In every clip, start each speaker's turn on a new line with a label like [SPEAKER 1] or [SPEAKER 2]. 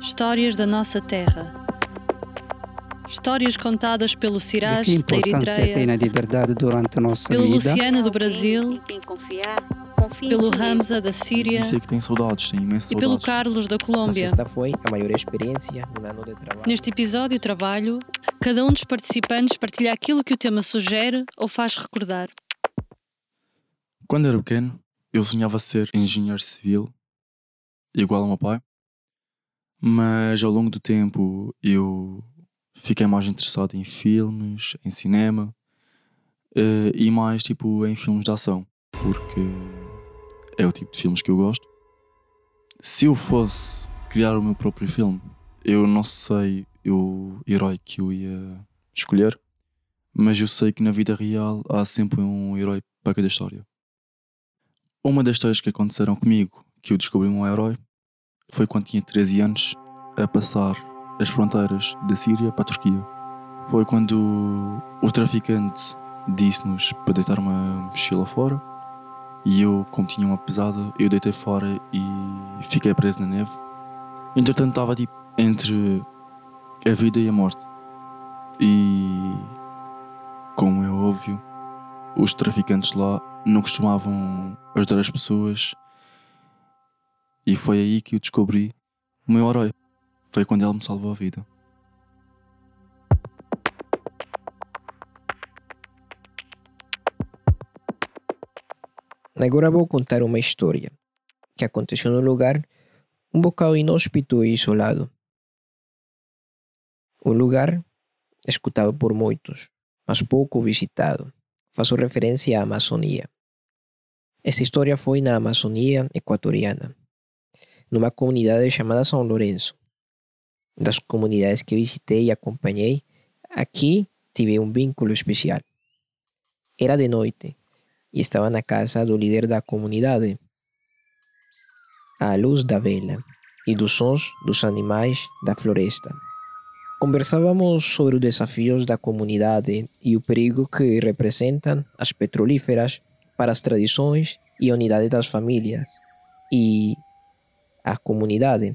[SPEAKER 1] Histórias da nossa terra. Histórias contadas pelo
[SPEAKER 2] De
[SPEAKER 1] Siraj da
[SPEAKER 2] importância tem
[SPEAKER 1] Eritreia,
[SPEAKER 2] a liberdade durante a nossa
[SPEAKER 1] pelo
[SPEAKER 2] vida?
[SPEAKER 1] Luciano do Brasil, pelo. Hamza da Síria
[SPEAKER 3] Disse que tem saudades, tem imensas
[SPEAKER 1] e pelo. Carlos da Colômbia.
[SPEAKER 4] sexta foi a maior experiência no ano de trabalho.
[SPEAKER 1] Neste episódio trabalho, cada um dos participantes partilha aquilo que o tema sugere ou faz recordar.
[SPEAKER 3] Quando era pequeno, eu sonhava ser engenheiro civil, igual ao meu pai. Mas ao longo do tempo eu fiquei mais interessado em filmes, em cinema eh, e mais tipo em filmes de ação, porque é o tipo de filmes que eu gosto. Se eu fosse criar o meu próprio filme, eu não sei o herói que eu ia escolher, mas eu sei que na vida real há sempre um herói para cada história. Uma das histórias que aconteceram comigo, que eu descobri um herói, foi quando tinha 13 anos a passar as fronteiras da Síria para a Turquia. Foi quando o traficante disse-nos para deitar uma mochila fora e eu, como tinha uma pesada, eu deitei fora e fiquei preso na neve. Entretanto, estava tipo entre a vida e a morte. E, como é óbvio, os traficantes lá não costumavam ajudar as pessoas e foi aí que eu descobri o meu herói. Foi quando ele me salvou a vida.
[SPEAKER 4] Agora vou contar uma história que aconteceu num lugar um bocado inóspito e isolado. Um lugar escutado por muitos, mas pouco visitado. Faço referência à Amazônia. Essa história foi na Amazônia equatoriana, numa comunidade chamada São Lourenço. Das comunidades que visitei e acompanhei, aqui tive um vínculo especial. Era de noite e estava na casa do líder da comunidade. À luz da vela e dos sons dos animais da floresta. Conversávamos sobre os desafios da comunidade e o perigo que representam as petrolíferas para as tradições e a unidade das famílias e a comunidade,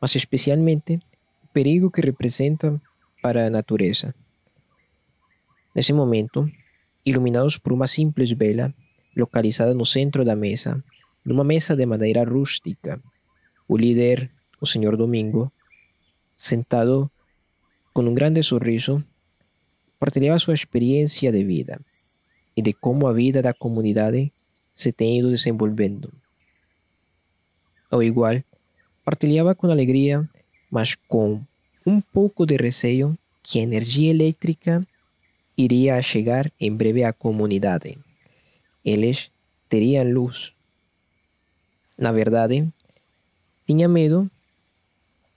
[SPEAKER 4] mas especialmente o perigo que representam para a natureza. Nesse momento, iluminados por uma simples vela localizada no centro da mesa, numa mesa de madeira rústica. O líder, o Sr. Domingo, sentado com um grande sorriso, partilhava sua experiência de vida e de como a vida da comunidade se tem ido desenvolvendo. Ao igual, partilhava com alegria, mas com um pouco de receio que a energia elétrica iria chegar em breve à comunidade. Eles teriam luz. Na verdade, tinha medo,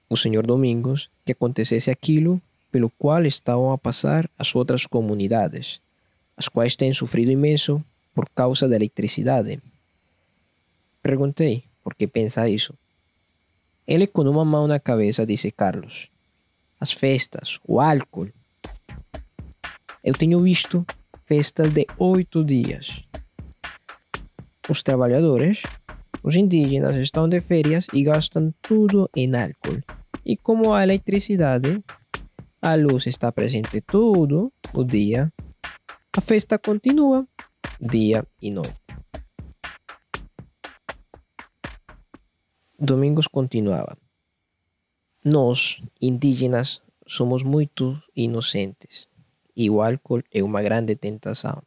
[SPEAKER 4] o Senhor Domingos, que acontecesse aquilo pelo qual estavam a passar as outras comunidades, as quais têm sofrido imenso por causa da eletricidade. Perguntei por que pensa isso. Ele, com uma mão na cabeça, disse Carlos: As festas, o álcool. Eu tenho visto festas de oito dias. Os trabalhadores, os indígenas, estão de férias e gastam tudo em álcool. E como a eletricidade, a luz está presente todo o dia, a festa continua dia e noite. Domingos continuava. Nós, indígenas, somos muito inocentes e o álcool é uma grande tentação.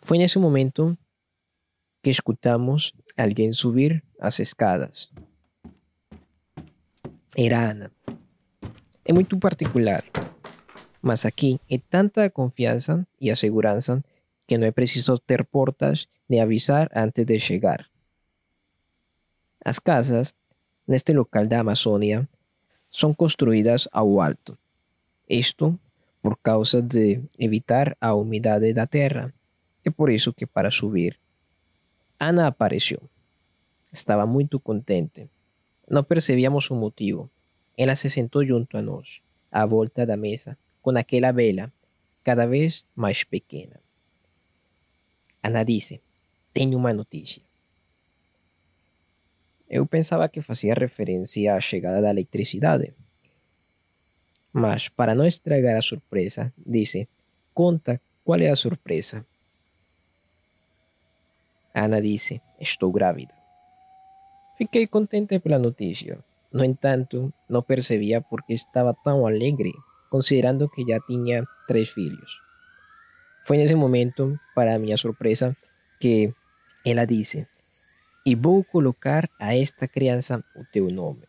[SPEAKER 4] Foi nesse momento que escutamos alguém subir as escadas. Era Ana. É muito particular, mas aqui é tanta a confiança e a segurança que não é preciso ter portas nem avisar antes de chegar. As casas, neste local da Amazônia, são construídas ao alto. Isto por causa de evitar a umidade da terra. É por isso que para subir, Ana apareceu. Estava muito contente. Não percebíamos o motivo. Ela se sentou junto a nós, à volta da mesa, com aquela vela, cada vez mais pequena. Ana disse: Tenho uma notícia. Eu pensava que fazia referência à chegada da eletricidade. Mas, para não estragar a surpresa, disse: Conta qual é a surpresa. Ana disse: Estou grávida. Fiquei contente pela notícia. No entanto, não percebia por que estava tão alegre, considerando que já tinha três filhos. Foi nesse momento, para minha surpresa, que ela disse: E vou colocar a esta criança o teu nome.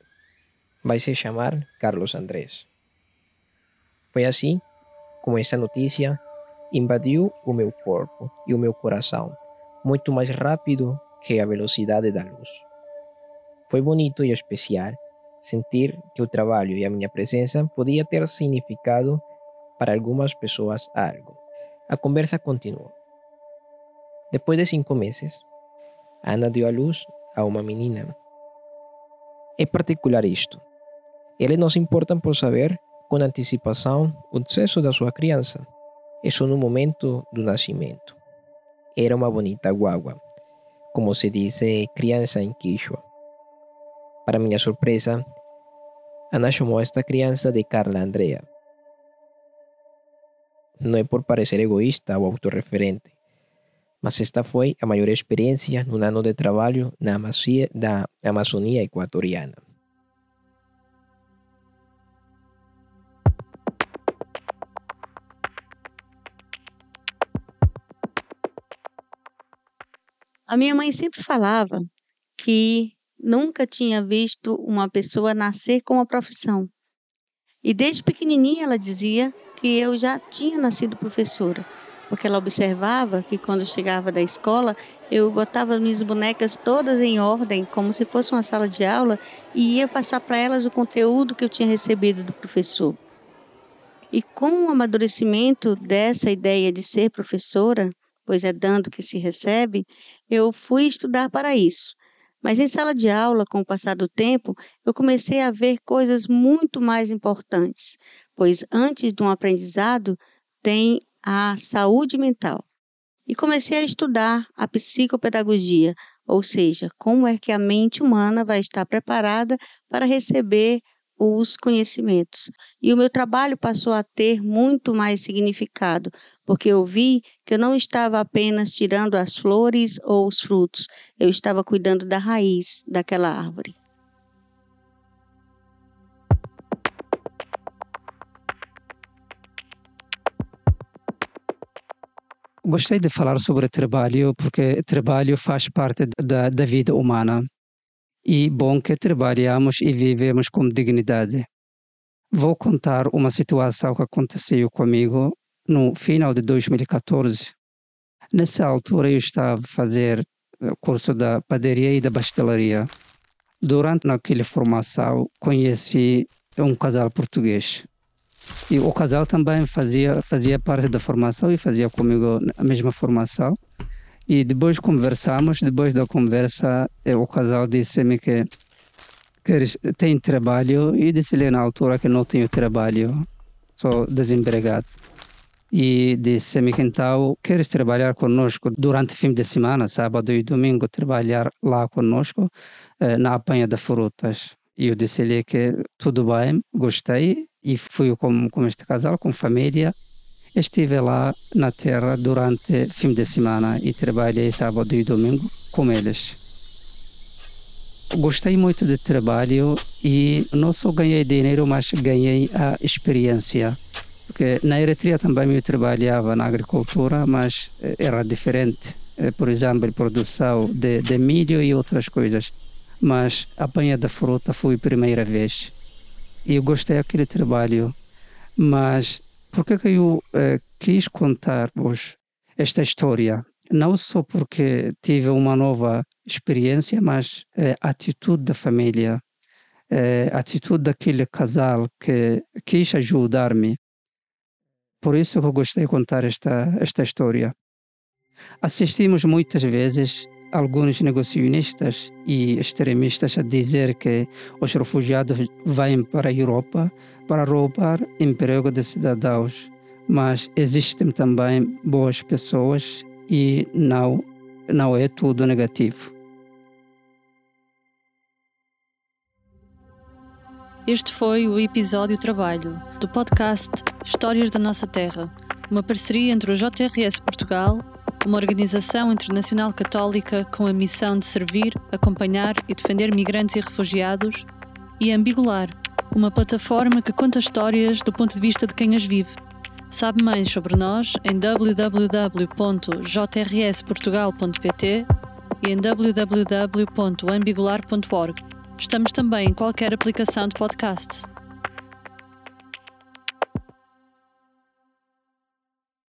[SPEAKER 4] Vai se chamar Carlos Andrés. Foi assim como essa notícia invadiu o meu corpo e o meu coração, muito mais rápido que a velocidade da luz. Foi bonito e especial sentir que o trabalho e a minha presença podia ter significado para algumas pessoas algo. A conversa continuou. Depois de cinco meses, Ana deu à luz a uma menina. É particular isto. Eles não se importam por saber com antecipação o sexo da sua criança. Só no momento do nascimento. Era uma bonita guagua, como se diz criança em Quechua. Para minha surpresa, Ana chamou esta criança de Carla Andrea. Não é por parecer egoísta ou autorreferente, mas esta foi a maior experiência num ano de trabalho na Amazônia, da Amazônia equatoriana.
[SPEAKER 5] A minha mãe sempre falava que nunca tinha visto uma pessoa nascer com uma profissão. E desde pequenininha ela dizia que eu já tinha nascido professora, porque ela observava que quando chegava da escola, eu botava minhas bonecas todas em ordem, como se fosse uma sala de aula, e ia passar para elas o conteúdo que eu tinha recebido do professor. E com o amadurecimento dessa ideia de ser professora, pois é dando que se recebe, eu fui estudar para isso. Mas em sala de aula, com o passar do tempo, eu comecei a ver coisas muito mais importantes, pois antes de um aprendizado tem a saúde mental. E comecei a estudar a psicopedagogia, ou seja, como é que a mente humana vai estar preparada para receber os conhecimentos. E o meu trabalho passou a ter muito mais significado, porque eu vi que eu não estava apenas tirando as flores ou os frutos, eu estava cuidando da raiz daquela árvore.
[SPEAKER 2] Gostei de falar sobre trabalho, porque trabalho faz parte da, da vida humana e bom que trabalhamos e vivemos com dignidade. Vou contar uma situação que aconteceu comigo no final de 2014. Nessa altura eu estava a fazer o curso da padaria e da pastelaria. Durante aquela formação conheci um casal português. E o casal também fazia, fazia parte da formação e fazia comigo a mesma formação. E depois conversamos, depois da conversa, eh, o casal disse-me que, que tem trabalho e disse-lhe na altura que não tenho trabalho, sou desempregado. E disse-me que então queres trabalhar conosco durante o fim de semana, sábado e domingo, trabalhar lá conosco eh, na apanha de frutas. E eu disse-lhe que tudo bem, gostei e fui com, com este casal, com família, Estive lá na terra durante fim de semana e trabalhei sábado e domingo com eles. Gostei muito do trabalho e não só ganhei dinheiro, mas ganhei a experiência. Porque na Eritreia também eu trabalhava na agricultura, mas eh, era diferente. Eh, por exemplo, produção de, de milho e outras coisas. Mas a apanha da fruta foi a primeira vez. E eu gostei daquele trabalho. Mas por que eu uh, quis contar-vos esta história? Não só porque tive uma nova experiência, mas a atitude da família, a atitude daquele casal que quis ajudar-me. Por isso que eu gostei de contar esta, esta história. Assistimos muitas vezes alguns negacionistas e extremistas a dizer que os refugiados vêm para a Europa para roubar emprego de cidadãos, mas existem também boas pessoas e não, não é tudo negativo.
[SPEAKER 1] Este foi o episódio Trabalho do podcast Histórias da Nossa Terra, uma parceria entre o JRS Portugal, uma organização internacional católica com a missão de servir, acompanhar e defender migrantes e refugiados, e Ambigular, uma plataforma que conta histórias do ponto de vista de quem as vive. Sabe mais sobre nós em www.jrsportugal.pt e em www.ambigular.org. Estamos também em qualquer aplicação de podcast.